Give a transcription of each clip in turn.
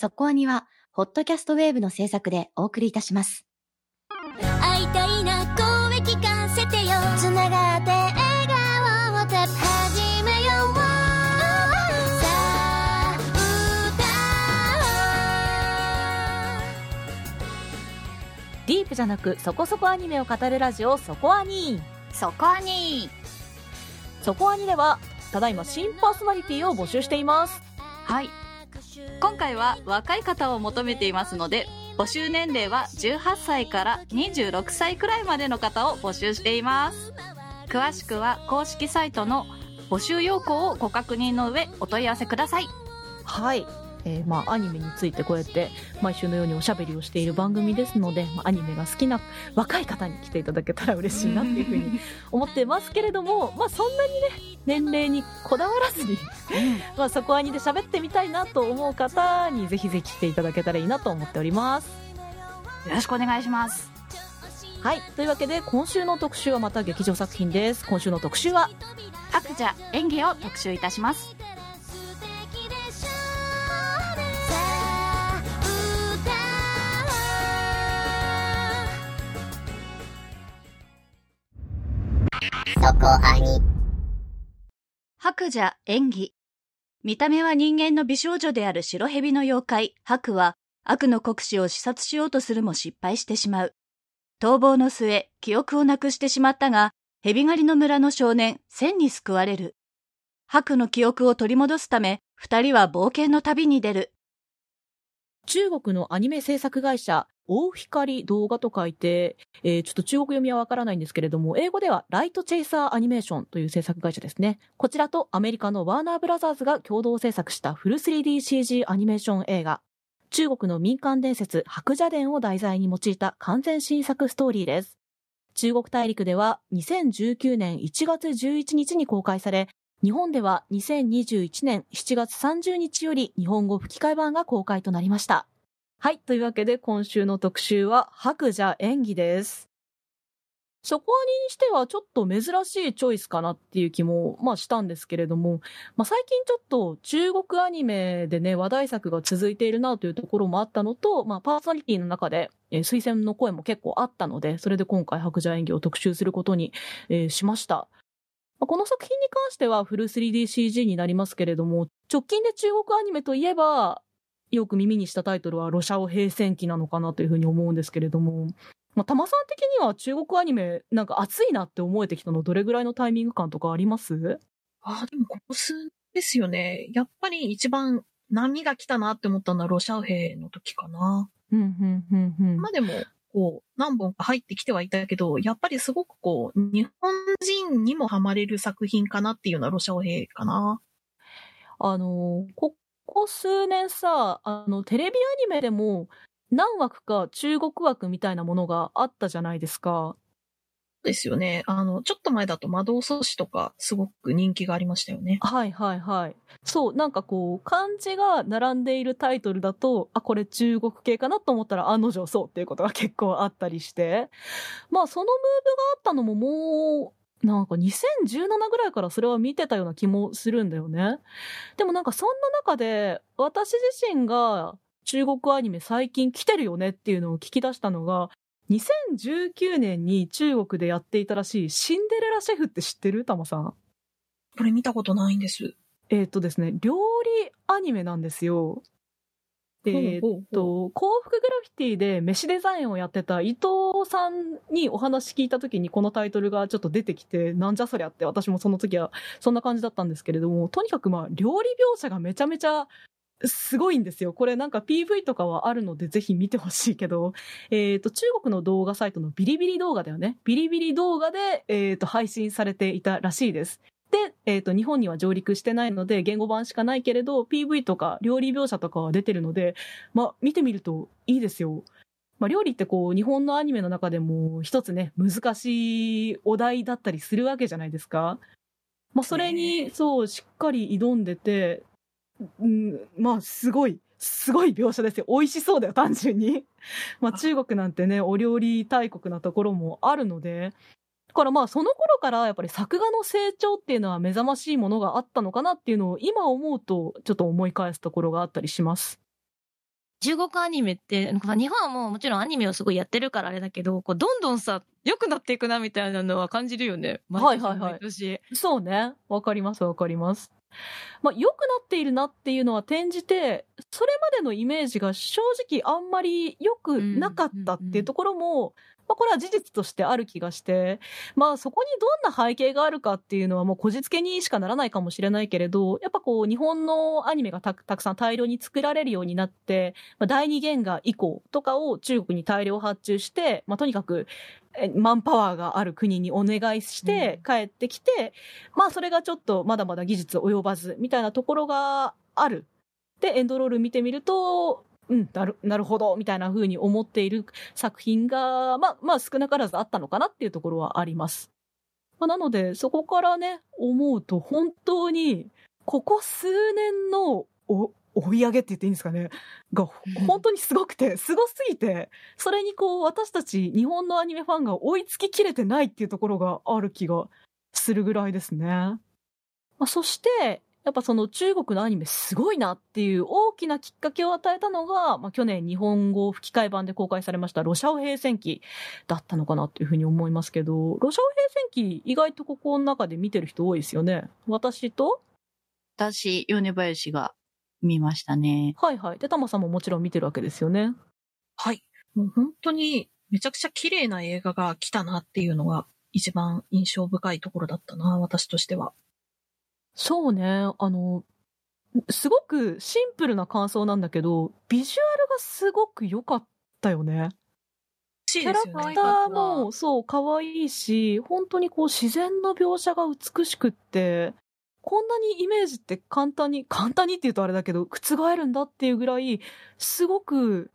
そこアニは、ホットキャストウェーブの制作でお送りいたします。会いたいな声聞かせてよ。つながって笑顔をた始めよう。さあディープじゃなくそこそこアニメを語るラジオそこアニそこに。そこアニではただいま新パーソナリティを募集しています。はい今回は若い方を求めていますので募集年齢は18歳から26歳くらいまでの方を募集しています。詳しくは公式サイトの募集要項をご確認の上お問い合わせください。はい。えーまあ、アニメについてこうやって毎週のようにおしゃべりをしている番組ですので、まあ、アニメが好きな若い方に来ていただけたら嬉しいなっていうふうに思ってますけれども、まあ、そんなにね年齢にこだわらずに まあそこアニで喋ってみたいなと思う方にぜひぜひ来ていただけたらいいなと思っております。よろしくお願いします。はい。というわけで今週の特集はまた劇場作品です。今週の特集は白蛇演技を特集いたしますそこあに白蛇演技。見た目は人間の美少女である白蛇の妖怪。白は悪の国士を視察しようとするも失敗してしまう。逃亡の末記憶をなくしてしまったが蛇狩りの村の少年千に救われる。白の記憶を取り戻すため二人は冒険の旅に出る。中国のアニメ制作会社大光動画と書いて、えーちょっと中国読みはわからないんですけれども、英語ではライトチェイサーアニメーションという制作会社ですね。こちらとアメリカのワーナーブラザーズが共同制作したフル 3DCG アニメーション映画。中国の民間伝説白蛇伝を題材に用いた完全新作ストーリーです。中国大陸では2019年1月11日に公開され、日本では2021年7月30日より日本語吹き替え版が公開となりました。はい。というわけで今週の特集は白蛇演技です。そこにしてはちょっと珍しいチョイスかなっていう気も、まあしたんですけれども、まあ最近ちょっと中国アニメでね、話題作が続いているなというところもあったのと、まあパーソナリティの中で、えー推薦の声も結構あったので、それで今回白蛇演技を特集することに、えーしました。まあこの作品に関してはフル 3DCG になりますけれども、直近で中国アニメといえば、よく耳にしたタイトルはロシアオ平戦記なのかなというふうに思うんですけれども、まあ、タマさん的には中国アニメなんか熱いなって思えてきたのどれぐらいのタイミング感とかあります？ああ、でもここ数年ですよね。やっぱり一番波が来たなって思ったのはロシア兵の時かな。うん、うん、うん、うん。まあでも、こう、何本か入ってきてはいたけど、やっぱりすごくこう、日本人にもハマれる作品かなっていうのはロシア兵かな。あのーここ数年さ、あの、テレビアニメでも何枠か中国枠みたいなものがあったじゃないですか。ですよね。あの、ちょっと前だと魔導阻止とかすごく人気がありましたよね。はいはいはい。そう、なんかこう、漢字が並んでいるタイトルだと、あ、これ中国系かなと思ったら案の定そうっていうことが結構あったりして。まあそのムーブがあったのももう、なんか2017ぐらいからそれは見てたような気もするんだよね。でもなんかそんな中で、私自身が中国アニメ最近来てるよねっていうのを聞き出したのが、2019年に中国でやっていたらしいシンデレラシェフって知ってる？タマさん。これ見たことないんです。えーっとですね、料理アニメなんですよ。えーっと、幸福グラフィティで飯デザインをやってた伊藤さんにお話聞いた時にこのタイトルがちょっと出てきて、なんじゃそりゃって私もその時はそんな感じだったんですけれども、とにかくまあ料理描写がめちゃめちゃすごいんですよ。これなんか PV とかはあるのでぜひ見てほしいけど、えっ、と、中国の動画サイトのビリビリ動画だよね。ビリビリ動画で、えっ、と、配信されていたらしいです。で、えっ、と、日本には上陸してないので、言語版しかないけれど、PV とか料理描写とかは出てるので、まあ、見てみるといいですよ。まあ、料理ってこう、日本のアニメの中でも一つね、難しいお題だったりするわけじゃないですか。まあ、それに、そう、しっかり挑んでて、うん、まあ、すごい、すごい描写ですよ。美味しそうだよ、単純に。まあ、中国なんてね、お料理大国なところもあるので、だからまあ、その頃からやっぱり作画の成長っていうのは目覚ましいものがあったのかなっていうのを今思うと、ちょっと思い返すところがあったりします。中国アニメって、まあ日本はもうもちろんアニメをすごいやってるからあれだけど、こうどんどんさ、良くなっていくなみたいなのは感じるよね。はいはいはいそうね。わかりますわかります。まあ、良くなっているなっていうのは転じて、それまでのイメージが正直あんまり良くなかったっていうところも、まあ、これは事実としてある気がして、まあ、そこにどんな背景があるかっていうのはもうこじつけにしかならないかもしれないけれど、やっぱこう、日本のアニメがたたくさん大量に作られるようになって、まあ、第二原画以降とかを中国に大量発注して、まあ、とにかく、えマンパワーがある国にお願いして帰ってきて、まあそれがちょっとまだまだ技術及ばずみたいなところがある。で、エンドロール見てみると、うん、なる、なるほど、みたいな風に思っている作品が、まあ、まあ少なからずあったのかなっていうところはあります。まあ、なので、そこからね、思うと本当に、ここ数年のお追い上げって言っていいんですかね？が、本当にすごくて、すごすぎて、それにこう、私たち日本のアニメファンが追いつききれてないっていうところがある気がするぐらいですね。まあ、そして、やっぱその中国のアニメすごいなっていう大きなきっかけを与えたのが、まあ、去年日本語吹き替え版で公開されましたロシアオ平戦記だったのかなっていうふうに思いますけど、ロシアオ平戦記意外とここの中で見てる人多いですよね。私と？私、米林が見ましたね。はいはい。で、タマさんももちろん見てるわけですよね。はい。もう本当にめちゃくちゃ綺麗な映画が来たなっていうのが一番印象深いところだったな、私としては。そうね。あの、すごくシンプルな感想なんだけど、ビジュアルがすごく良かったよね。キキャラクターも、そう、可愛いし、本当にこう自然の描写が美しくって、こんなにイメージって簡単に、簡単にって言うとあれだけど、覆るんだっていうぐらい、すごく、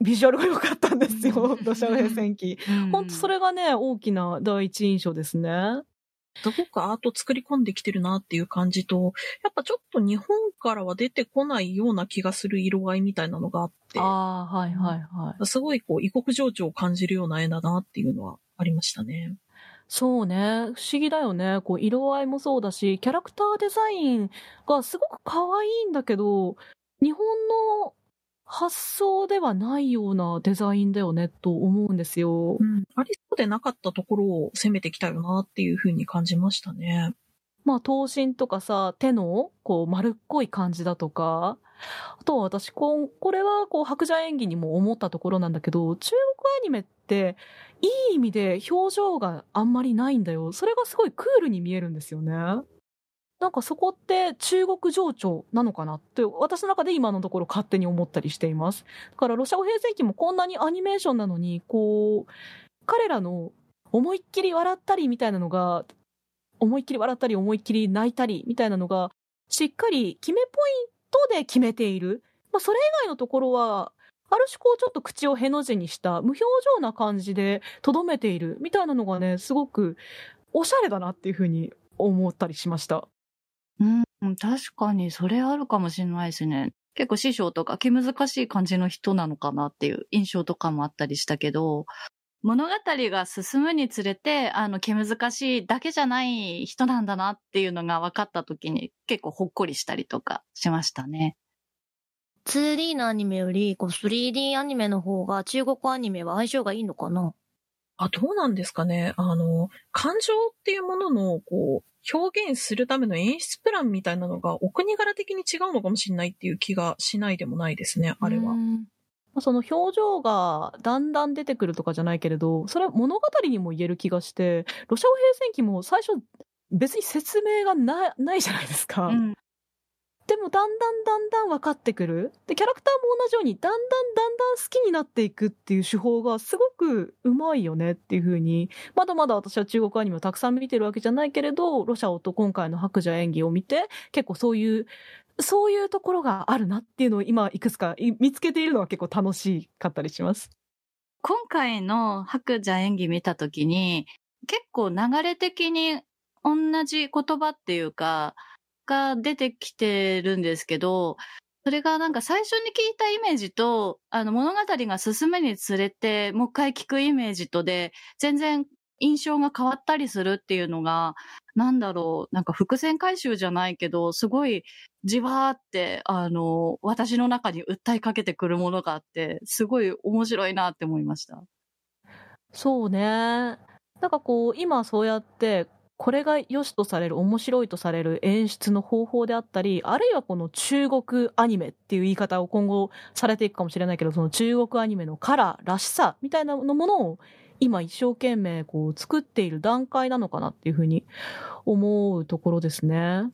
ビジュアルが良かったんですよ、土砂平戦記。本当それ。れがね、大きな第一印象ですね。すごくアート作り込んできてるなっていう感じと、やっぱちょっと日本からは出てこないような気がする色合いみたいなのがあって、ああ、はいはいはい。すごいこう異国情緒を感じるような絵だなっていうのはありましたね。そうね。不思議だよね。こう、色合いもそうだし、キャラクターデザインがすごく可愛いんだけど、日本の発想ではないようなデザインだよね、と思うんですよう。ん。ありそうでなかったところを攻めてきたよなっていうふうに感じましたね。まあ、頭身とかさ、手の、こう、丸っこい感じだとか、あとは私、こう、これは、こう、白蛇演技にも思ったところなんだけど、中国アニメって、いい意味で表情があんまりないんだよ。それがすごいクールに見えるんですよね。なんかそこって中国情緒なのかなって、私の中で今のところ勝手に思ったりしています。だから、ロシア語平成期もこんなにアニメーションなのに、こう、彼らの思いっきり笑ったりみたいなのが、思いっきり笑ったり思いっきり泣いたりみたいなのが、しっかり決めポイントで決めている。まあ、それ以外のところは、ある種こうちょっと口をへの字にした無表情な感じで留めているみたいなのがね、すごくおしゃれだなっていうふうに思ったりしました。うん、確かにそれあるかもしれないですね。結構師匠とか気難しい感じの人なのかなっていう印象とかもあったりしたけど、物語が進むにつれて、あの、気難しいだけじゃない人なんだなっていうのが分かった時に結構ほっこりしたりとかしましたね。2D のアニメより、こう 3D アニメの方が中国アニメは相性がいいのかな？あ、どうなんですかね。あの、感情っていうものの、こう、表現するための演出プランみたいなのが、お国柄的に違うのかもしれないっていう気がしないでもないですね、あれは。まあその表情がだんだん出てくるとかじゃないけれど、それは物語にも言える気がして、ロシア語平戦記も最初別に説明がなないじゃないですか。うん。でもだんだんだんだん分かってくる。で、キャラクターも同じようにだんだんだんだん好きになっていくっていう手法がすごくうまいよねっていうふうに、まだまだ私は中国アニメをたくさん見てるわけじゃないけれど、ロシャオと今回の白蛇演技を見て、結構そういう、そういうところがあるなっていうのを今いくつか見つけているのは結構楽しかったりします。今回の白蛇演技見たときに、結構流れ的に同じ言葉っていうか、が出てきてるんですけど、それがなんか最初に聞いたイメージと、あの物語が進むにつれて、もう一回聞くイメージとで、全然印象が変わったりするっていうのが、なんだろう、なんか伏線回収じゃないけど、すごいじわーって、あの、私の中に訴えかけてくるものがあって、すごい面白いなって思いました。そうね。なんかこう、今そうやって、これが良しとされる、面白いとされる演出の方法であったり、あるいはこの中国アニメっていう言い方を今後されていくかもしれないけど、その中国アニメのカラー、らしさみたいなものを今一生懸命こう作っている段階なのかなっていうふうに思うところですね。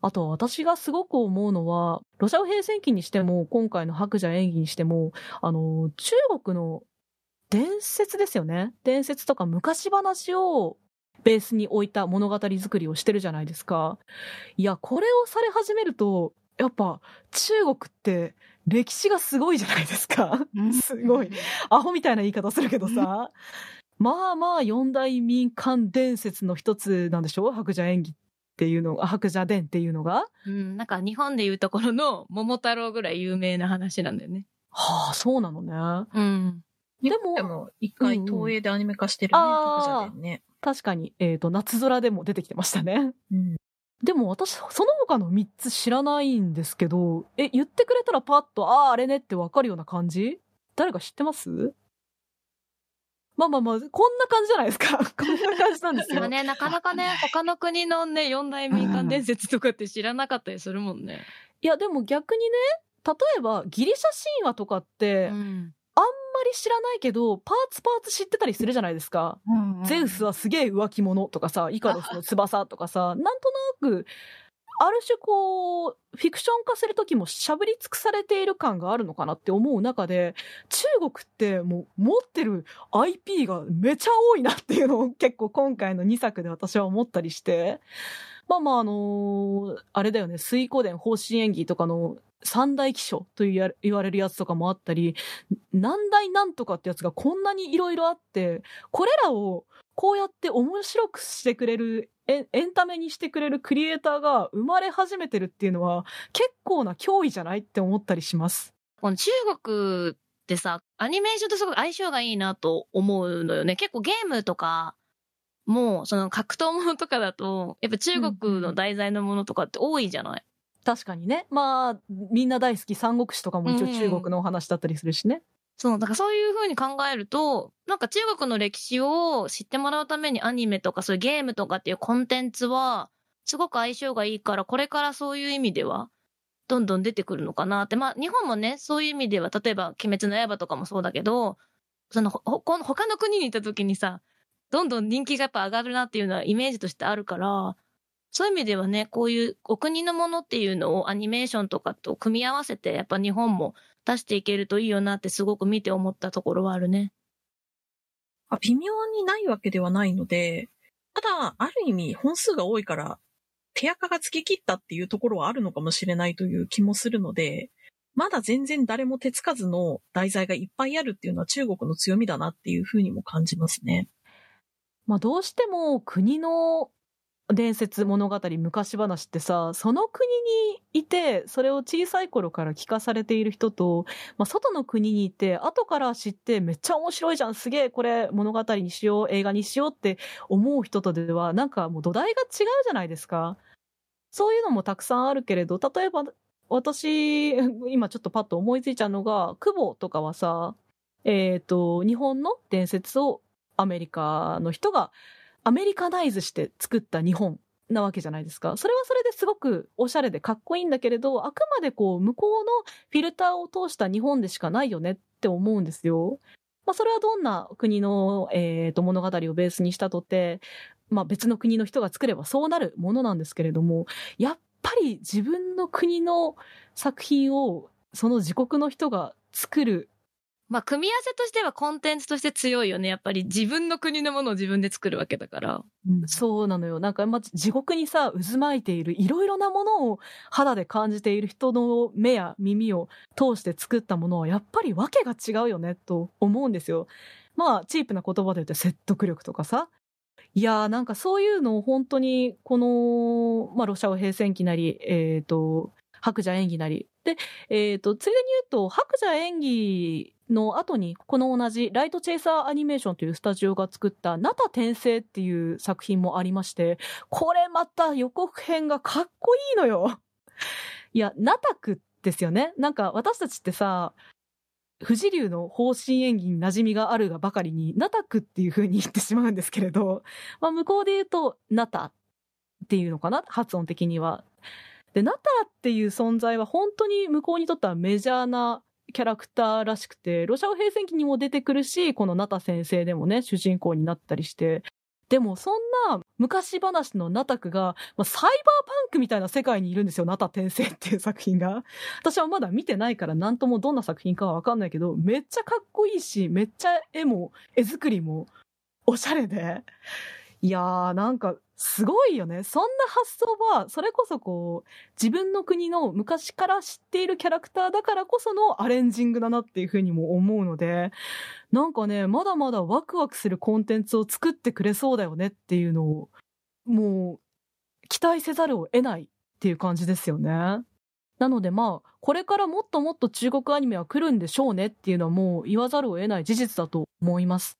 あと私がすごく思うのは、ロシア平戦記にしても、今回の白蛇演技にしても、あの、中国の伝説ですよね。伝説とか昔話をベースに置いた物語作りをしてるじゃないですか。いや、これをされ始めると、やっぱ中国って歴史がすごいじゃないですか。すごい。アホみたいな言い方するけどさ。まあまあ四大民間伝説の一つなんでしょ？う白蛇演技っていうのが、白蛇伝っていうのが。うん、なんか日本でいうところの桃太郎ぐらい有名な話なんだよね。はあ、そうなのね。うん。でも一回東映でアニメ化してるね、あー白蛇伝ね。確かに、えっ、と、夏空でも出てきてましたね。うん。でも私、その他の3つ知らないんですけど、え、言ってくれたらパッと、ああ、あれねってわかるような感じ？誰か知ってます？まあまあまあ、こんな感じじゃないですか。こんな感じなんですよ。まあね、なかなかね、他の国のね、四大民間 伝説とかって知らなかったりするもんね。いや、でも逆にね、例えばギリシャ神話とかって、あんん。まり知らないけど、パーツパーツ知ってたりするじゃないですか。ゼウスはすげえ浮気者とかさ、イカロスの翼とかさ、なんとなく、ある種こう、フィクション化するときもしゃぶり尽くされている感があるのかなって思う中で、中国ってもう持ってる IP がめちゃ多いなっていうのを結構今回の2作で私は思ったりして、まあまああのあれだよね、水湖伝方針演技とかの三大気象と言われるやつとかもあったり、何大なんとかってやつがこんなにいろいろあって、これらをこうやって面白くしてくれるエン、エンタメにしてくれるクリエイターが生まれ始めてるっていうのは結構な脅威じゃないって思ったりします。この中国ってさ、アニメーションとすごく相性がいいなと思うのよね。結構ゲームとか、もうその格闘ものとかだと、やっぱ中国の題材のものとかって多いじゃない、確かにね。まあ、みんな大好き三国志とかも一応中国のお話だったりするしね。そう、だからそういう風に考えると、なんか中国の歴史を知ってもらうためにアニメとかそういうゲームとかっていうコンテンツは、すごく相性がいいから、これからそういう意味では、どんどん出てくるのかなって。まあ、日本もね、そういう意味では、例えば、鬼滅の刃とかもそうだけど、その、ほ、ほこの他の国に行った時にさ、どんどん人気がやっぱ上がるなっていうのはイメージとしてあるから、そういう意味ではね、こういうお国のものっていうのをアニメーションとかと組み合わせて、やっぱ日本も出していけるといいよなってすごく見て思ったところはあるね。あ微妙にないわけではないので、ただ、ある意味本数が多いから、手垢がつき切ったっていうところはあるのかもしれないという気もするので、まだ全然誰も手つかずの題材がいっぱいあるっていうのは中国の強みだなっていうふうにも感じますね。まあどうしても国の伝説物語昔話ってさその国にいてそれを小さい頃から聞かされている人と、まあ、外の国にいて後から知ってめっちゃ面白いじゃんすげえこれ物語にしよう映画にしようって思う人とではなんかもう土台が違うじゃないですか。そういうのもたくさんあるけれど例えば私今ちょっとパッと思いついちゃうのが久保とかはさえっ、と日本の伝説をアメリカの人がアメリカナイズして作った日本なわけじゃないですか。それはそれですごくおしゃれでかっこいいんだけれど、あくまでこう向こうのフィルターを通した日本でしかないよねって思うんですよ。まあそれはどんな国の、えー、と物語をベースにしたとって、まあ別の国の人が作ればそうなるものなんですけれども、やっぱり自分の国の作品をその自国の人が作るまあ、組み合わせとしてはコンテンツとして強いよね。やっぱり自分の国のものを自分で作るわけだから。そうなのよ。なんか、まあ、地獄にさ、渦巻いているいろいろなものを肌で感じている人の目や耳を通して作ったものは、やっぱり訳が違うよね、と思うんですよ。まあ、チープな言葉で言うと説得力とかさ。いやーなんかそういうのを本当に、この、まあ、ロシア語平戦期なり、えっ、と、白蛇演技なり。で、えっ、と、ついでに言うと、白蛇演技の後に、この同じライトチェイサーアニメーションというスタジオが作った、ナタ転生っていう作品もありまして、これまた予告編がかっこいいのよ。いや、ナタクですよね。なんか私たちってさ、富士流の方針演技に馴染みがあるがばかりに、ナタクっていう風に言ってしまうんですけれど、まあ向こうで言うと、ナタっていうのかな？発音的には。で、ナタっていう存在は本当に向こうにとってはメジャーなキャラクターらしくて、ロシア語平戦記にも出てくるし、このナタ先生でもね、主人公になったりして、でもそんな昔話のナタクが、まあ、サイバーパンクみたいな世界にいるんですよ、ナタ転生っていう作品が。私はまだ見てないから何ともどんな作品かはわかんないけど、めっちゃかっこいいし、めっちゃ絵も、絵作りもおしゃれで。いやー、なんか、すごいよね。そんな発想は、それこそこう、自分の国の昔から知っているキャラクターだからこそのアレンジングだなっていうふうにも思うので、なんかね、まだまだワクワクするコンテンツを作ってくれそうだよねっていうのを、もう、期待せざるを得ないっていう感じですよね。なのでまあ、これからもっともっと中国アニメは来るんでしょうねっていうのはもう言わざるを得ない事実だと思います。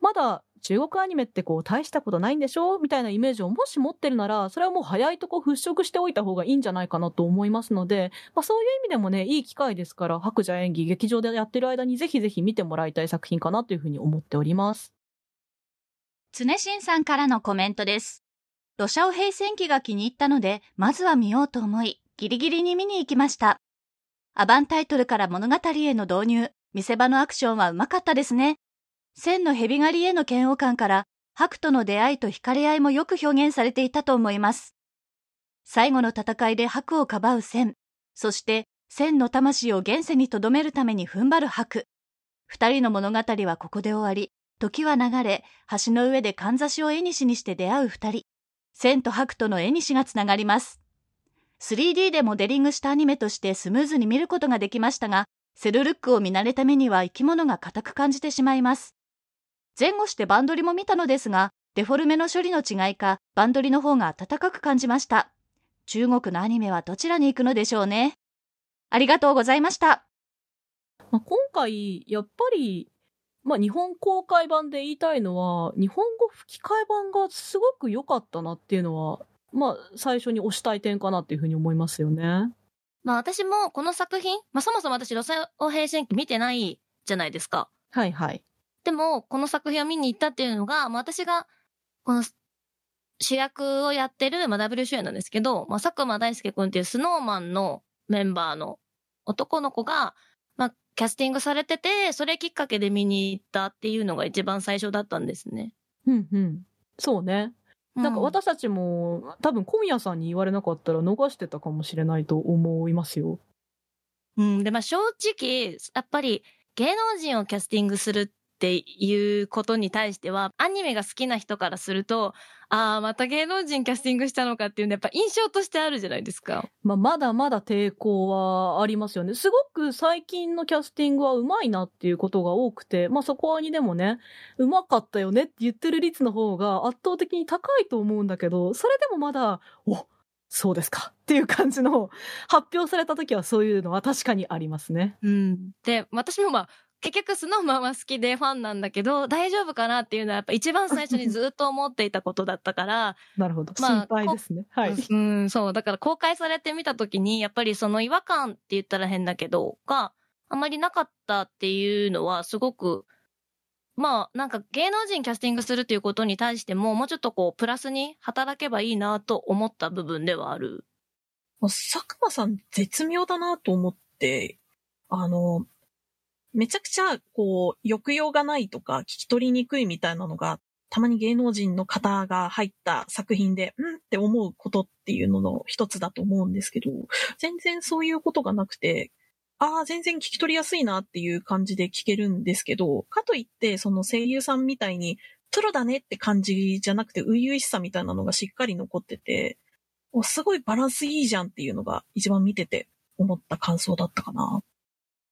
まだ中国アニメってこう大したことないんでしょ？みたいなイメージをもし持ってるなら、それはもう早いとこ払拭しておいた方がいいんじゃないかなと思いますので、まあそういう意味でもね、いい機会ですから、白蛇演技劇場でやってる間にぜひぜひ見てもらいたい作品かなというふうに思っております。常新さんからのコメントです。ロシアオ平戦記が気に入ったので、まずは見ようと思い、ギリギリに見に行きました。アバンタイトルから物語への導入、見せ場のアクションはうまかったですね。千の蛇狩りへの嫌悪感から、白との出会いと惹かれ合いもよく表現されていたと思います。最後の戦いで白をかばう千、そして千の魂を現世に留めるために踏ん張る白。二人の物語はここで終わり、時は流れ、橋の上でかんざしを絵にしにして出会う二人。千と白との絵にしがつながります。3D でモデリングしたアニメとしてスムーズに見ることができましたが、セルルックを見慣れた目には生き物が硬く感じてしまいます。前後してバンドリも見たのですが、デフォルメの処理の違いか、バンドリの方が温かく感じました。中国のアニメはどちらに行くのでしょうね。ありがとうございました。まあ、今回、やっぱり、まあ、日本公開版で言いたいのは、日本語吹き替え版がすごく良かったなっていうのは、まあ、最初に推したい点かなっていうふうに思いますよね。まあ私もこの作品、まあそもそも私、ロサオ平戦記見てないじゃないですか。はいはい。でも、この作品を見に行ったっていうのが、まあ私が、この主役をやってる、まあ W 主演なんですけど、まあ佐久間大介くんっていうスノーマンのメンバーの男の子が、まあキャスティングされてて、それきっかけで見に行ったっていうのが一番最初だったんですね。うんうん。そうね。なんかう私たちも、多分今夜さんに言われなかったら逃してたかもしれないと思いますよ。うん。で、まあ正直、やっぱり芸能人をキャスティングするっていうことに対しては、アニメが好きな人からすると、ああ、また芸能人キャスティングしたのかっていうのやっぱ印象としてあるじゃないですか。まあ、まだまだ抵抗はありますよね。すごく最近のキャスティングは上手いなっていうことが多くて、まあそこにでもね、上手かったよねって言ってる率の方が圧倒的に高いと思うんだけど、それでもまだ、おそうですかっていう感じの発表された時はそういうのは確かにありますね。うん。で、私もまあ、結局スノーマンは好きでファンなんだけど、大丈夫かなっていうのはやっぱ一番最初にずっと思っていたことだったから、なるほど。まあ心配ですね。はい。うん、そう。だから公開されてみたときに、やっぱりその違和感って言ったら変だけど、があまりなかったっていうのはすごく、まあ、なんか芸能人キャスティングするっていうことに対しても、もうちょっとこう、プラスに働けばいいなと思った部分ではある。佐久間さん絶妙だなと思って、あの、めちゃくちゃ、こう、抑揚がないとか、聞き取りにくいみたいなのが、たまに芸能人の方が入った作品で、うんって思うことっていうのの一つだと思うんですけど、全然そういうことがなくて、ああ、全然聞き取りやすいなっていう感じで聞けるんですけど、かといって、その声優さんみたいに、プロだねって感じじゃなくて、初々しさみたいなのがしっかり残ってて、すごいバランスいいじゃんっていうのが一番見てて思った感想だったかな。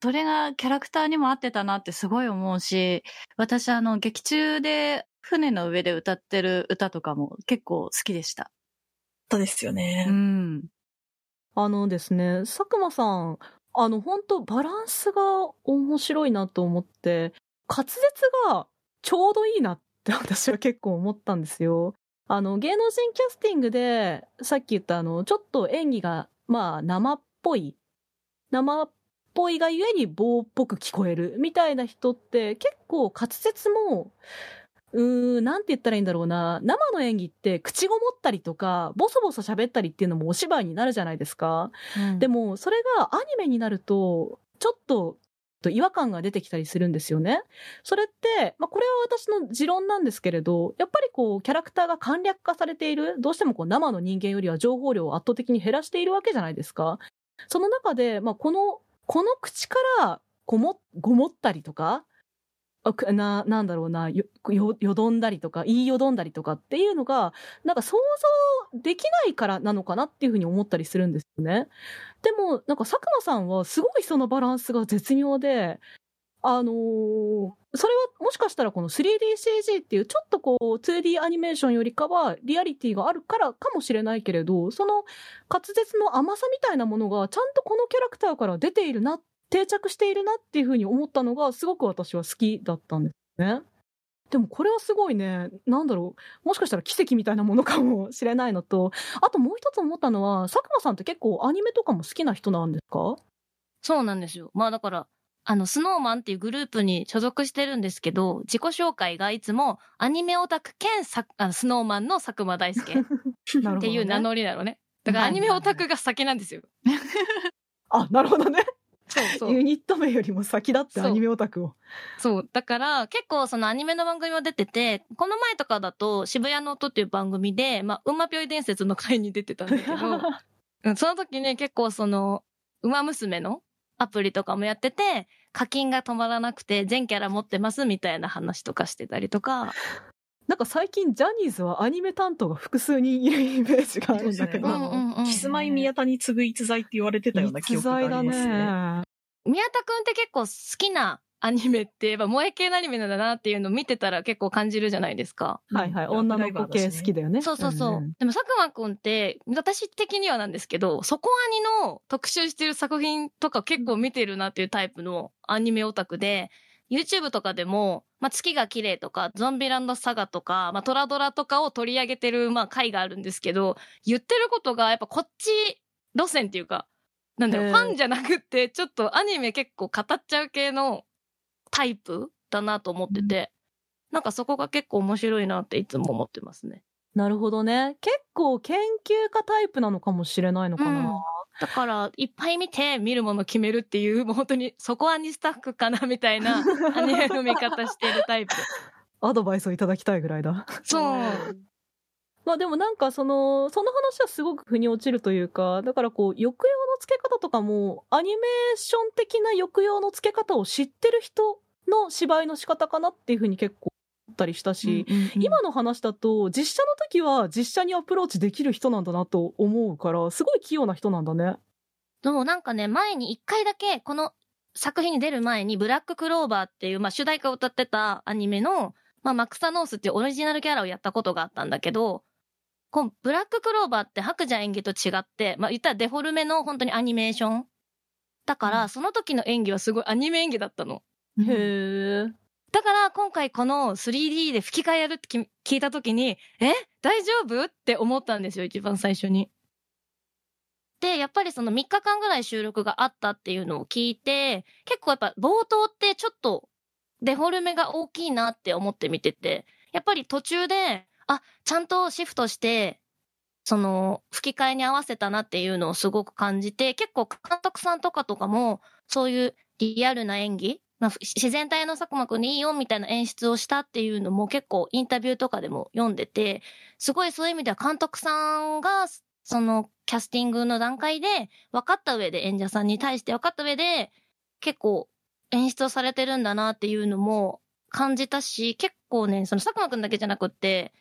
それがキャラクターにも合ってたなってすごい思うし、私あの劇中で船の上で歌ってる歌とかも結構好きでした。そうですよね。うん。あのですね、佐久間さん、あの、本当バランスが面白いなと思って、滑舌がちょうどいいなって私は結構思ったんですよ。あの、芸能人キャスティングで、さっき言ったあの、ちょっと演技が、まあ、生っぽい。生っぽいがゆえに棒っぽく聞こえるみたいな人って結構滑舌も、うーん、なんて言ったらいいんだろうな。生の演技って口ごもったりとか、ボソボソ喋ったりっていうのもお芝居になるじゃないですか。でも、それがアニメになると、ちょっと、違和感が出てきたりするんですよね。それって、まあ、これは私の持論なんですけれど、やっぱりこう、キャラクターが簡略化されている、どうしてもこう、生の人間よりは情報量を圧倒的に減らしているわけじゃないですか。その中で、まあ、この、この口から、ごも、ごもったりとか、な、なんだろうな、よ、よ、よどんだりとか、言いよどんだりとかっていうのが、なんか想像できないからなのかなっていうふうに思ったりするんですよね。でも、なんか佐久間さんはすごいそのバランスが絶妙で、あのーそれはもしかしたらこの 3DCG っていうちょっとこう 2D アニメーションよりかはリアリティがあるからかもしれないけれど、その滑舌の甘さみたいなものがちゃんとこのキャラクターから出ているな、定着しているなっていうふうに思ったのがすごく私は好きだったんですね。でもこれはすごいね、なんだろう、もしかしたら奇跡みたいなものかもしれないのと、あともう一つ思ったのは、佐久間さんって結構アニメとかも好きな人なんですか？そうなんですよ。まあだから、あの、スノーマンっていうグループに所属してるんですけど、自己紹介がいつもアニメオタク兼さあのスノーマンの佐久間大輔 っ。ていう名乗りなのね。だからアニメオタクが先なんですよ。あ、なるほどね。そうそうユ。ニット名よりも先だってアニメオタクを。そう。だから、結構そのアニメの番組も出てて、この前とかだと渋谷の音っていう番組で、まあ、馬ぴょい伝説の回に出てたんだけど、うんその時ね、結構その、馬娘のアプリとかもやってて、課金が止まらなくて全キャラ持ってますみたいな話とかしてたりとか、なんか最近ジャニーズはアニメ担当が複数人いるイメージがあるんだけど。キスマイ宮田に次ぐ逸材って言われてたような記憶があります逸材ね。だね。宮田くん。って結構好きなアニメって言えば萌え系のアニメなんだなっていうのを見てたら結構感じるじゃないですか。はいはい。うん女の子系好きだよね。そうそうそう。んんでも佐久間くんって、私的にはなんですけど、そこアニの特集してる作品とか結構見てるなっていうタイプのアニメオタクで、YouTube とかでも、まあ、月が綺麗とか、ゾンビランドサガとか、まあ、トラドラとかを取り上げてる、まあ、回があるんですけど、言ってることがやっぱこっち路線っていうか、なんだろう、へーファンじゃなくって、ちょっとアニメ結構語っちゃう系のタイプだなと思ってて、なんかそこが結構面白いなっていつも思ってますね。なるほどね。結構研究家タイプなのかもしれないのかうんな。だから、いっぱい見て見るもの決めるっていう、もう本当にそこアニスタッフかなみたいなアニメの見方してるタイプ。アドバイスをいただきたいぐらいだ。そう。まあでもなんかその、その話はすごく腑に落ちるというか、だからこう、抑揚の付け方とかも、アニメーション的な抑揚の付け方を知ってる人の芝居の仕方かなっていうふうに結構たりしたし、今の話だと、実写の時は実写にアプローチできる人なんだなと思うから、すごい器用な人なんだね。でもなんかね、前に一回だけ、この作品に出る前に、ブラッククローバーっていう、まあ主題歌を歌ってたアニメの、まあマクサノースっていうオリジナルキャラをやったことがあったんだけど、このブラッククローバーって白蛇演技と違って、まあ言ったらデフォルメの本当にアニメーション。だから、その時の演技はすごいアニメ演技だったの。へえ。だから今回この 3D で吹き替えやるって聞いた時に、え？大丈夫？って思ったんですよ、一番最初に。で、やっぱりその3日間ぐらい収録があったっていうのを聞いて、結構やっぱ冒頭ってちょっとデフォルメが大きいなって思って見てて、やっぱり途中で、あ、ちゃんとシフトして、その吹き替えに合わせたなっていうのをすごく感じて、結構監督さんとかとかも、そういうリアルな演技、まあ、自然体の佐久間くんにいいよみたいな演出をしたっていうのも結構インタビューとかでも読んでて、すごいそういう意味では監督さんが、そのキャスティングの段階で分かった上で演者さんに対して分かった上で結構演出をされてるんだなっていうのも感じたし、結構ね、その佐久間くんだけじゃなくって、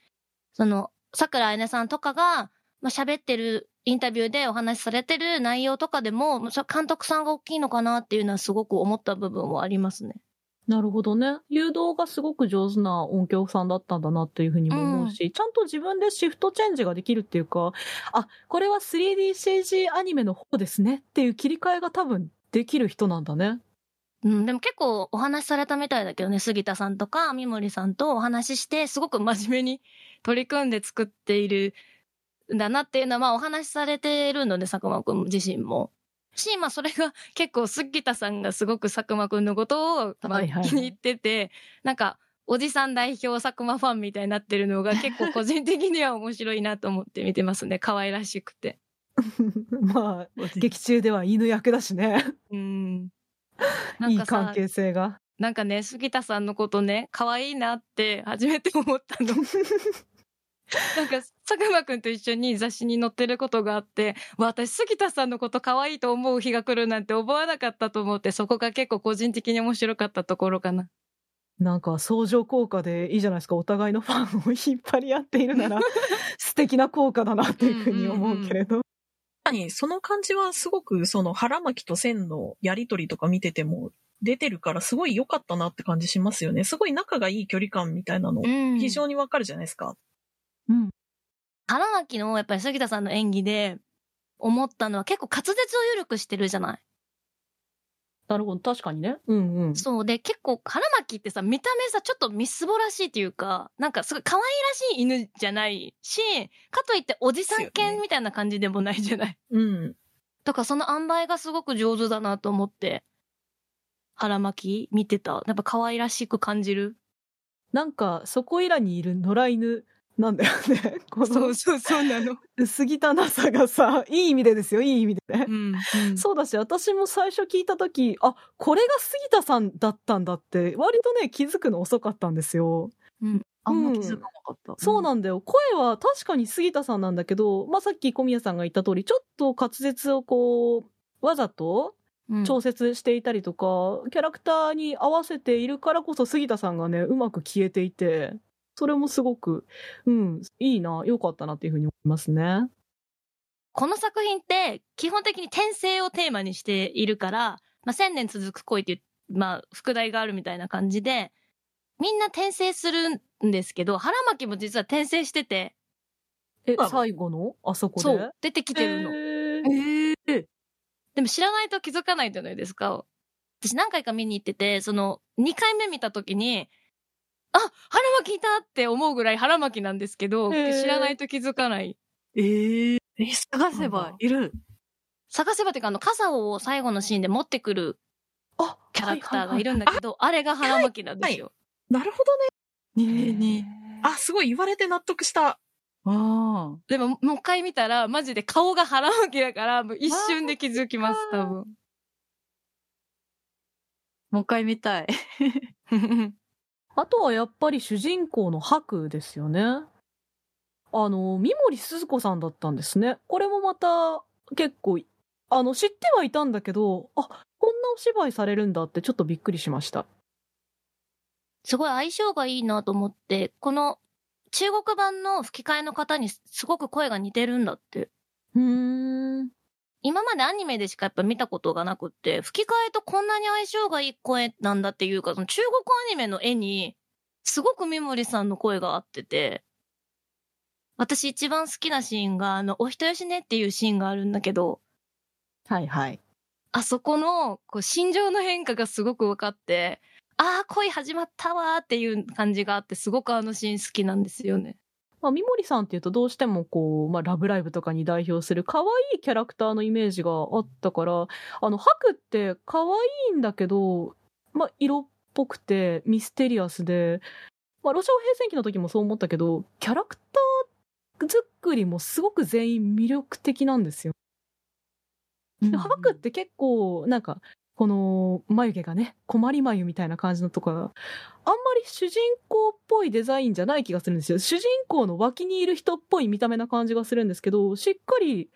その桜彩音さんとかが、まあ、喋ってるインタビューでお話しされてる内容とかでも、監督さんが大きいのかなっていうのはすごく思った部分はありますね。なるほどね。誘導がすごく上手な音響さんだったんだなっていうふうにも思うし、ちゃんと自分でシフトチェンジができるっていうか、あ、これは 3DCG アニメの方ですねっていう切り替えが多分できる人なんだね。うん、でも結構お話しされたみたいだけどね、杉田さんとか三森さんとお話しして、すごく真面目に取り組んで作っているんだなっていうのは、まあお話しされてるので、佐久間くん自身も。し、まあそれが結構杉田さんがすごく佐久間くんのことを多分はいはいはい気に入ってて、なんか、おじさん代表佐久間ファンみたいになってるのが結構個人的には面白いなと思って見てますね。可愛らしくて。まあ、劇中では犬役だしね。うん。な いんい関係性が。なんかね、杉田さんのことね、可愛いなって初めて思ったの。なんか、佐久間くんと一緒に雑誌に載ってることがあって、わ私、杉田さんのこと可愛いと思う日が来るなんて思わなかったと思って、そこが結構個人的に面白かったところかな。なんか相乗効果でいいじゃないですか。お互いのファンを引っ張り合っているなら 素敵な効果だなっていうふうに思うけれど。確かに、その感じはすごく、その腹巻きと線のやりとりとか見てても出てるから、すごい良かったなって感じしますよね。すごい仲がいい距離感みたいなの、うん非常にわかるじゃないですか。うん。腹巻きのやっぱり杉田さんの演技で思ったのは結構滑舌を緩くしてるじゃない？なるほど。確かにね。うんうん。そうで結構腹巻きってさ見た目さちょっとみすぼらしいっていうかなんかすごい可愛らしい犬じゃないしかといっておじさん犬みたいな感じでもないじゃない？うん。だからその塩梅がすごく上手だなと思って腹巻き見てた。やっぱ可愛らしく感じる。なんか、そこいらにいる野良犬なんだよね。このそうそうなの。薄汚さがさ、いい意味でですよ、いい意味でね。うん、うんそうだし、私も最初聞いたとき、あ、これが杉田さんだったんだって、割とね、気づくの遅かったんですよ。あんま気づかなかった。そうなんだよ。声は確かに杉田さんなんだけど、まあ、さっき小宮さんが言った通り、ちょっと滑舌をこう、わざとうん調節していたりとか、キャラクターに合わせているからこそ杉田さんがね、うまく消えていて、それもすごく、うん、いいな、良かったなっていうふうに思いますね。この作品って基本的に転生をテーマにしているから、まあ、千年続く恋っていう、まあ、副題があるみたいな感じで、みんな転生するんですけど、腹巻きも実は転生してて、えまあ、最後の？あそこで？そう、出てきてるの。へーええでも知らないと気づかないじゃないですか。私何回か見に行ってて、その、2回目見た時に、あ腹巻きいたって思うぐらい腹巻きなんですけど、知らないと気づかない。えええ、探せばいる？探せばっていうか、あの、傘を最後のシーンで持ってくるあキャラクターがいるんだけど、あれが腹巻きなんですよ。なるほどね。ねえねあ、すごい言われて納得した。あ。でも、もう一回見たら、マジで顔が腹巻きだから、もう一瞬で気づきます、多分。もう一回見たい。あとはやっぱり主人公の白ですよね。あの、三森鈴子さんだったんですね。これもまた結構、あの、知ってはいたんだけど、あ、こんなお芝居されるんだってちょっとびっくりしました。すごい相性がいいなと思って、この中国版の吹き替えの方にすごく声が似てるんだって。うーん。今までアニメでしかやっぱ見たことがなくって、吹き替えとこんなに相性がいい声なんだっていうか、その中国アニメの絵に、すごく三森さんの声が合ってて、私一番好きなシーンが、あの、お人よしねっていうシーンがあるんだけど、はいはい。あそこの、こう、心情の変化がすごく分かって、ああ、恋始まったわーっていう感じがあって、すごくあのシーン好きなんですよね。まあ、三森さんっていうとどうしてもこう、まあ、ラブライブとかに代表する可愛いキャラクターのイメージがあったから、あの、白って可愛いんだけど、まあ、色っぽくてミステリアスで、まあ、ロシア平戦記の時もそう思ったけど、キャラクター作りもすごく全員魅力的なんですよ。で白って結構、なんか、この眉毛がね、困り眉みたいな感じのとか、あんまり主人公っぽいデザインじゃない気がするんですよ。主人公の脇にいる人っぽい見た目な感じがするんですけど、しっかり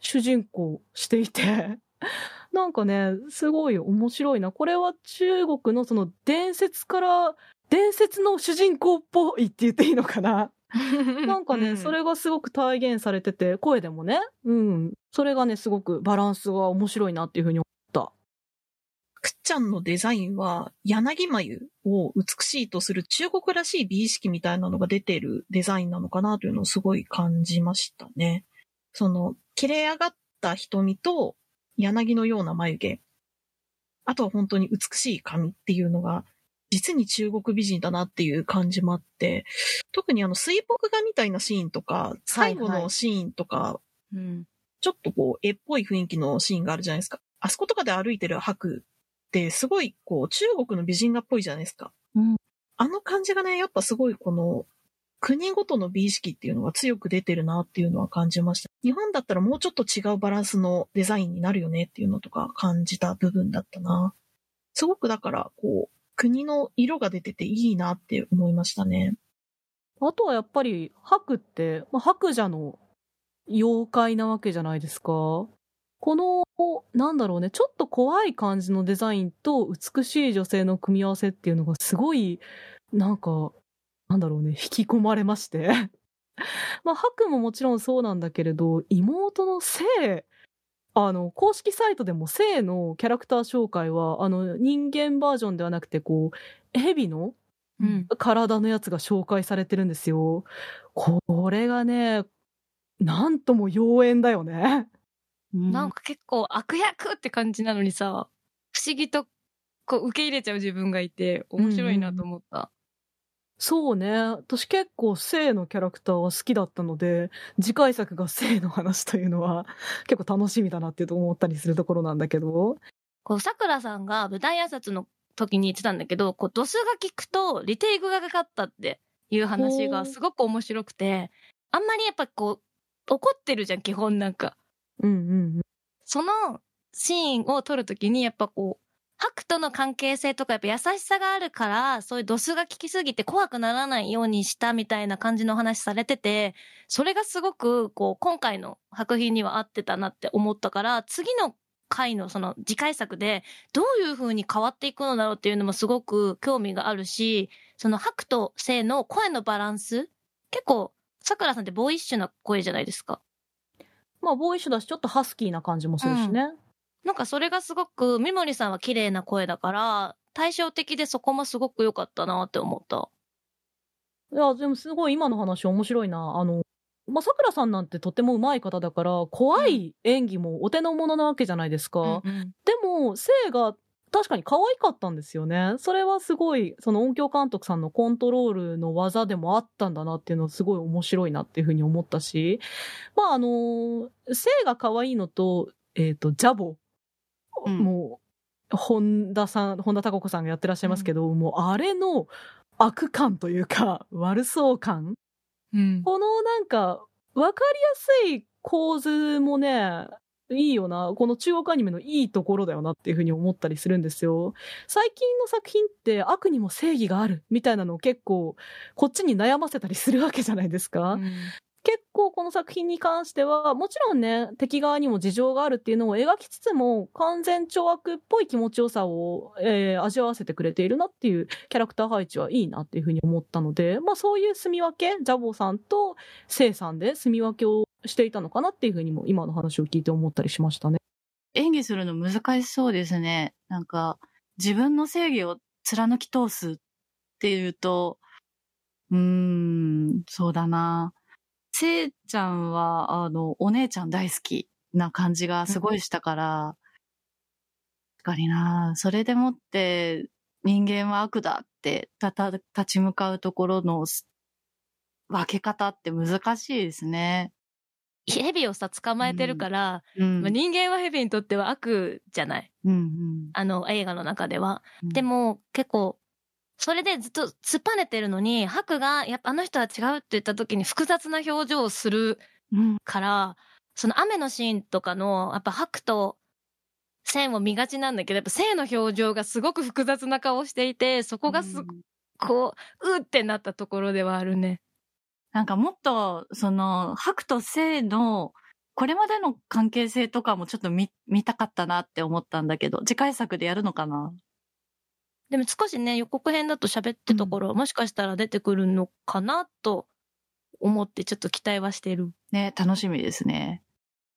主人公していて、なんかね、すごい面白いな。これは中国のその伝説から、伝説の主人公っぽいって言っていいのかな？なんかね、うんそれがすごく体現されてて、声でもね、うん。それがね、すごくバランスが面白いなっていうふうに思った。ちゃんのデザインは、柳眉を美しいとする中国らしい美意識みたいなのが出てるデザインなのかなというのをすごい感じましたね。その、切れ上がった瞳と柳のような眉毛。あとは本当に美しい髪っていうのが、実に中国美人だなっていう感じもあって、特にあの水墨画みたいなシーンとか、最後のシーンとか、うん。ちょっとこう、絵っぽい雰囲気のシーンがあるじゃないですか。あそことかで歩いてる白すごい、こう、中国の美人画っぽいじゃないですか。うんあの感じがね、やっぱすごいこの、国ごとの美意識っていうのが強く出てるなっていうのは感じました。日本だったらもうちょっと違うバランスのデザインになるよねっていうのとか感じた部分だったな。すごくだから、こう、国の色が出てていいなって思いましたね。あとはやっぱり白って、まあ、白蛇の妖怪なわけじゃないですか。この、なんだろうね、ちょっと怖い感じのデザインと美しい女性の組み合わせっていうのがすごい、なんか、なんだろうね、引き込まれまして。まあ、白ももちろんそうなんだけれど、妹の性、あの、公式サイトでも性のキャラクター紹介は、あの、人間バージョンではなくて、こう、蛇のうん。体のやつが紹介されてるんですよ。これがね、なんとも妖艶だよね。なんか結構悪役って感じなのにさ、不思議とこう受け入れちゃう自分がいて、面白いなと思った。そうね。私結構性のキャラクターは好きだったので、次回作が性の話というのは 結構楽しみだなって思ったりするところなんだけど。こう、桜さんが舞台挨拶の時に言ってたんだけど、こう、ドスが聞くとリテイクがかかったっていう話がすごく面白くて、あんまりやっぱこう、怒ってるじゃん、基本なんか。うんうんそのシーンを撮るときに、やっぱこう、白との関係性とかやっぱ優しさがあるから、そういうドスが効きすぎて怖くならないようにしたみたいな感じの話されてて、それがすごく、こう、今回の作品には合ってたなって思ったから、次の回のその次回作で、どういう風に変わっていくのだろうっていうのもすごく興味があるし、その白と性の声のバランス結構、桜さんってボーイッシュな声じゃないですか。まあ、ボーイッシュだし、ちょっとハスキーな感じもするしね。なんかそれがすごく、三森さんは綺麗な声だから、対照的でそこもすごく良かったなって思った。いや、でもすごい今の話面白いな。あの、まあ、桜さんなんてとても上手い方だから、怖い演技もお手の物なわけじゃないですか。うんうんでも、性が確かに可愛かったんですよね。それはすごい、その音響監督さんのコントロールの技でもあったんだなっていうのはすごい面白いなっていうふうに思ったし、まああの、性が可愛いのと、えっ、と、ジャボ、うん。もう、本田さん、本田孝子さんがやってらっしゃいますけど、もうあれの悪感というか、悪そう感。うん。このなんか、わかりやすい構図もね、いいよな。この中国アニメのいいところだよなっていうふうに思ったりするんですよ。最近の作品って悪にも正義があるみたいなのを結構こっちに悩ませたりするわけじゃないですか。結構この作品に関しては、もちろんね、敵側にも事情があるっていうのを描きつつも、完全懲悪っぽい気持ちよさを、えー味わわせてくれているなっていうキャラクター配置はいいなっていうふうに思ったので、まあそういう住み分け、ジャボーさんとセイさんで住み分けをしていたのかなっていうふうにも今の話を聞いて思ったりしましたね。演技するの難しそうですね。なんか、自分の正義を貫き通すっていうと、うーん、そうだな。せいちゃんは、あの、お姉ちゃん大好きな感じがすごいしたから、確かにな。それでもって、人間は悪だって、たた、立ち向かうところの分け方って難しいですね。蛇をさ、捕まえてるから、うん。まあ、人間は蛇にとっては悪じゃない？うんうんあの、映画の中では。うんでも、結構、それでずっと突っぱねてるのに、白が、やっぱあの人は違うって言った時に複雑な表情をするうんから、その雨のシーンとかの、やっぱ白と線を見がちなんだけど、やっぱ性の表情がすごく複雑な顔をしていて、そこがす、うんこう、うってなったところではあるね。なんかもっと、その、白と性の、これまでの関係性とかもちょっと見、見たかったなって思ったんだけど、次回作でやるのかな？でも少しね、予告編だと喋ってところ、もしかしたら出てくるのかなと思ってちょっと期待はしてる。ね、楽しみですね。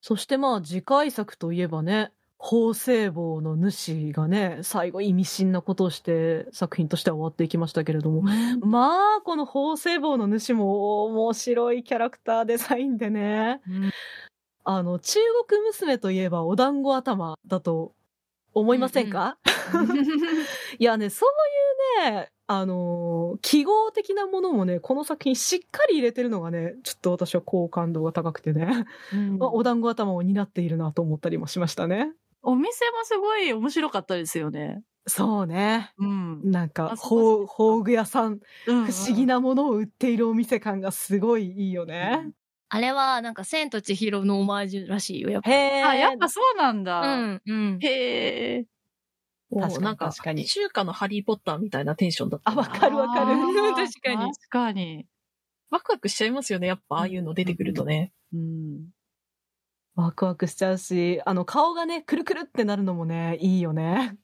そしてまあ次回作といえばね、法政坊の主がね、最後意味深なことをして作品としては終わっていきましたけれども、まあ、この法政坊の主も面白いキャラクターデザインでね、うん。あの、中国娘といえばお団子頭だと思いませんか、いやね、そういうね、あのー記号的なものもね、この作品しっかり入れてるのがね、ちょっと私は好感度が高くてね、うん。あお団子頭を担っているなと思ったりもしましたね。お店もすごい面白かったですよね。そうね。うん。なんか、宝具屋さん、不不思議なものを売っているお店感がすごいいいよね。あれは、なんか、千と千尋のオマージュらしいよ、やっぱ。へーあ、やっぱそうなんだ。うん、うん。へえ。も確かにうなんか確かに中華のハリーポッターみたいなテンションだったあ、な。わかるわかる。確かに確かに。ワクワクしちゃいますよね。やっぱああいうの出てくるとね。うん。ワクワクしちゃうし、あの、顔がね、くるくるってなるのもね、いいよね。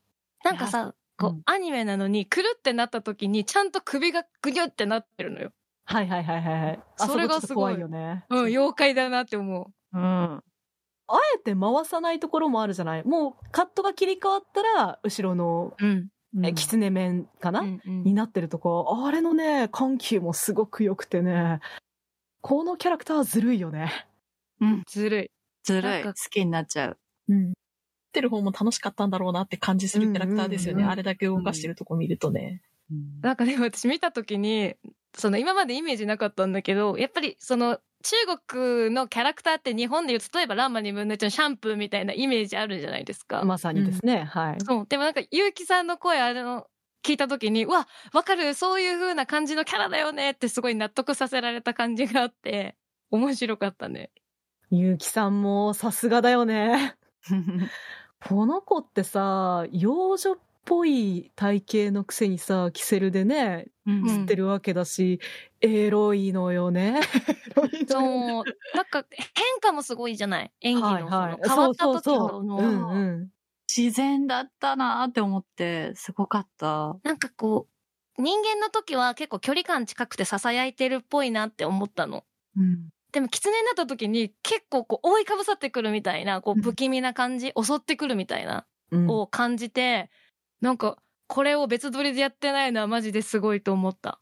なんかさ、こう、うんアニメなのに、くるってなった時に、ちゃんと首がぐにゅってなってるのよ。はいはいはいはいはい。あそれがこちょっと怖いよね。うん、妖怪だなって思う。うん。あえて回さないところもあるじゃない？もうカットが切り替わったら、後ろの、うん。え、キツネ面かな、うんうんになってるとこ、あれのね、緩急もすごく良くてね、このキャラクターはずるいよね。うん。ずるい。ずるい。好きになっちゃう。うん。見てる方も楽しかったんだろうなって感じするキャラクターですよね。うんうんうんあれだけ動かしてるとこ見るとね。なんかでも私見た時に、その今までイメージなかったんだけど、やっぱりその中国のキャラクターって日本で言うと、例えばランマ2分の1のシャンプーみたいなイメージあるじゃないですか。まさにですね、はい。そう。でもなんか、ゆうきさんの声、あれの、聞いた時に、うわ、わかる、そういう風な感じのキャラだよねってすごい納得させられた感じがあって、面白かったね。ゆうきさんもさすがだよね。この子ってさ、幼女っぽい体型のくせにさ、キセルでね、うん釣ってるわけだし、エロいのよね。エロいのよねそう。なんか、変化もすごいじゃない？演技の。はいはい。変わった時の、うんうん。自然だったなーって思って、すごかった。なんかこう、人間の時は結構距離感近くて囁いてるっぽいなって思ったの。うん。でも、狐になった時に結構こう覆いかぶさってくるみたいな、こう不気味な感じ、襲ってくるみたいな、うんを感じて、なんか、これを別撮りでやってないのはマジですごいと思った。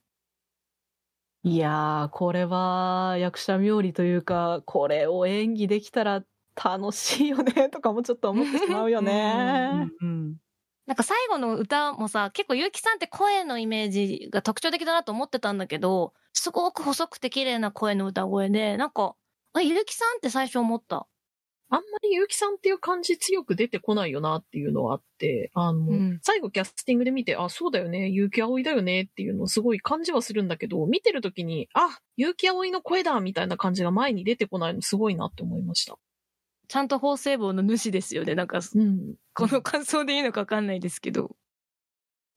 いやー、これは役者冥利というか、これを演技できたら楽しいよね、とかもちょっと思ってしまうよね。うん。なんか最後の歌もさ、結構結城さんって声のイメージが特徴的だなと思ってたんだけど、すごく細くて綺麗な声の歌声で、なんか、あ、結城さんって最初思った？あんまり結城さんっていう感じ強く出てこないよなっていうのはあって、あの、うん最後キャスティングで見て、あ、そうだよね、結城葵だよねっていうのをすごい感じはするんだけど、見てる時に、あ、結城葵の声だみたいな感じが前に出てこないのすごいなって思いました。ちゃんと法政坊の主ですよね。なんか、うん。この感想でいいのかわかんないですけど。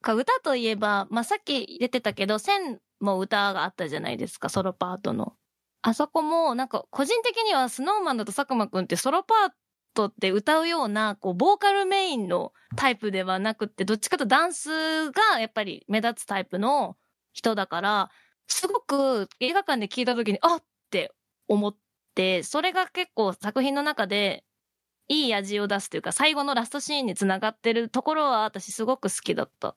か歌といえば、まあ、さっき出てたけど、千も歌があったじゃないですか、ソロパートの。あそこも、なんか、個人的にはスノーマンだと佐久間くんってソロパートって歌うような、こう、ボーカルメインのタイプではなくって、どっちかとダンスがやっぱり目立つタイプの人だから、すごく映画館で聞いた時に、あっって思って、それが結構作品の中でいい味を出すというか、最後のラストシーンにつながってるところは私すごく好きだった。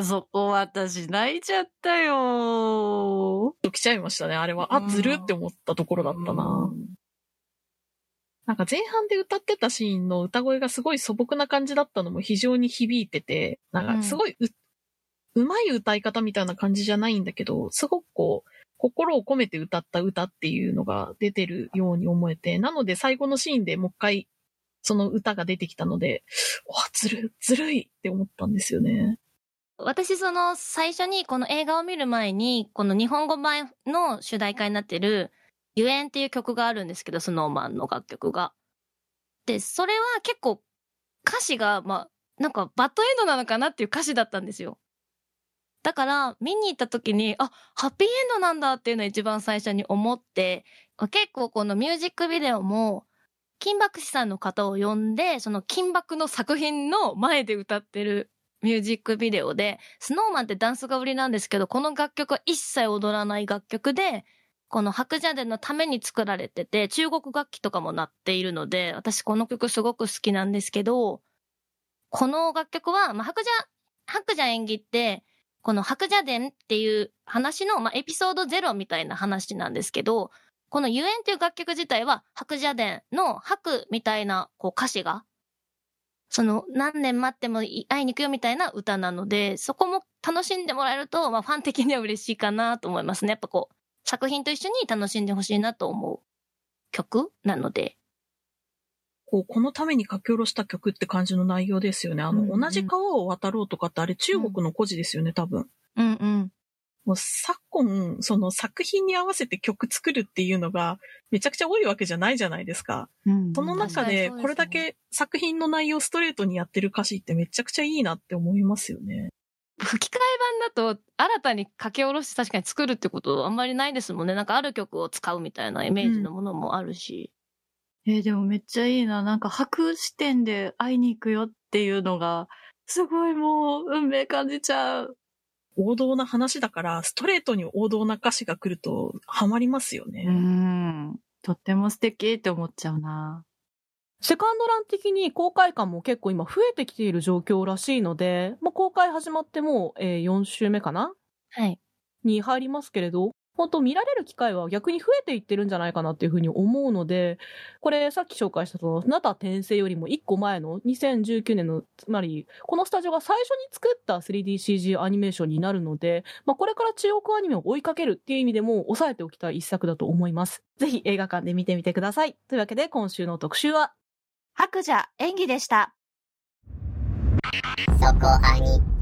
そこ私泣いちゃったよ来ちゃいましたね、あれは。あ、ずるって思ったところだったな。なんか前半で歌ってたシーンの歌声がすごい素朴な感じだったのも非常に響いてて、なんかすごいう、うまい歌い方みたいな感じじゃないんだけど、すごくこう、心を込めて歌った歌っていうのが出てるように思えて、なので最後のシーンでもう一回その歌が出てきたので、わ、ずる、ずるいって思ったんですよね。私その最初にこの映画を見る前に、この日本語版の主題歌になってる、ゆえんっていう曲があるんですけど、スノーマンの楽曲が。で、それは結構歌詞が、まあ、なんかバッドエンドなのかなっていう歌詞だったんですよ。だから、見に行った時に、あ、ハッピーエンドなんだっていうのを一番最初に思って、結構このミュージックビデオも、金箔師さんの方を呼んで、その金箔の作品の前で歌ってるミュージックビデオで、スノーマンってダンスが売りなんですけど、この楽曲は一切踊らない楽曲で、この白蛇伝のために作られてて、中国楽器とかも鳴っているので、私この曲すごく好きなんですけど、この楽曲は、まあ、白蛇、白蛇演技って、この白蛇伝っていう話の、まあ、エピソードゼロみたいな話なんですけど、このゆえんっていう楽曲自体は白蛇伝の白みたいなこう歌詞が、その何年待っても会いに行くよみたいな歌なので、そこも楽しんでもらえると、まあ、ファン的には嬉しいかなと思いますね。やっぱこう、作品と一緒に楽しんでほしいなと思う曲なので。こう、このために書き下ろした曲って感じの内容ですよね。あの、うんうん同じ川を渡ろうとかってあれ中国の故事ですよね、多分。うんうん。もう昨今、その作品に合わせて曲作るっていうのがめちゃくちゃ多いわけじゃないじゃないですか。うんその中で、これだけ作品の内容をストレートにやってる歌詞ってめちゃくちゃいいなって思いますよね。吹き替え版だと、新たに書き下ろして確かに作るってことあんまりないですもんね。なんかある曲を使うみたいなイメージのものもあるし。えーでもめっちゃいいな。なんか白視点で会いに行くよっていうのが、すごいもう運命感じちゃう。王道な話だから、ストレートに王道な歌詞が来るとハマりますよね。うん。とっても素敵って思っちゃうな。セカンドラン的に公開感も結構今増えてきている状況らしいので、まあ、公開始まってもう、えー4週目かな？はい。に入りますけれど、本当見られる機会は逆に増えていってるんじゃないかなっていうふうに思うので、これさっき紹介したその、ナタ転生よりも1個前の2019年の、つまり、このスタジオが最初に作った 3DCG アニメーションになるので、まあこれから中国アニメを追いかけるっていう意味でも抑えておきたい一作だと思います。ぜひ映画館で見てみてください。というわけで今週の特集は、白蛇演技でした。そこアニ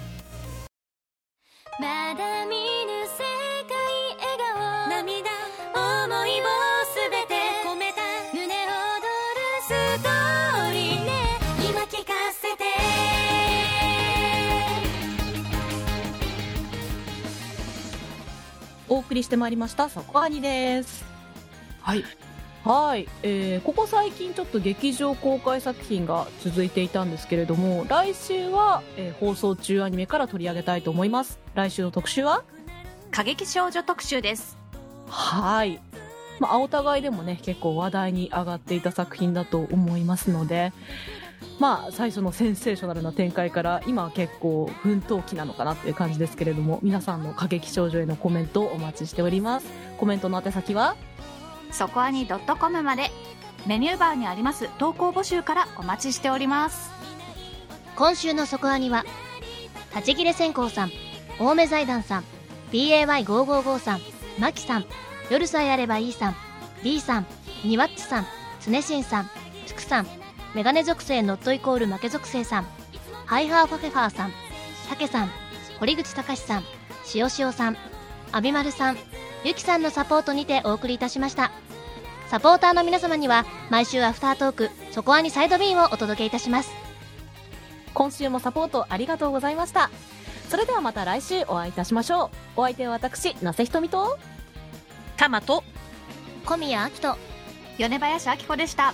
まだ見ぬ世界笑顔涙思いをすべて込めた胸躍るストーリーね今聞かせてお送りしてまいりました、そこアニです。はい。はい、えーここ最近ちょっと劇場公開作品が続いていたんですけれども、来週は、えー放送中アニメから取り上げたいと思います。来週の特集は？過激少女特集です。はい。まあ、お互いでもね、結構話題に上がっていた作品だと思いますので、まあ、最初のセンセーショナルな展開から、今は結構奮闘期なのかなっていう感じですけれども、皆さんの過激少女へのコメントをお待ちしております。コメントの宛先は？そこアニ .com までメニューバーにあります投稿募集からお待ちしております。今週のそこアニは立ち切れ線香さん青梅財団さん BAY555 さんマキさん夜さえあればいいさん B さんニワッチさんつねしんさんつくさんメガネ属性ノットイコール負け属性さんハイハーファフェファーさんたけさん堀口隆さんしおしおさんアビマルさんゆきさんのサポートにてお送りいたしましたサポーターの皆様には毎週アフタートークそこアニサイド B をお届けいたします今週もサポートありがとうございました。それではまた来週お会いいたしましょう。お相手は私、なせひとみと、タマと小宮明人米林明子でした。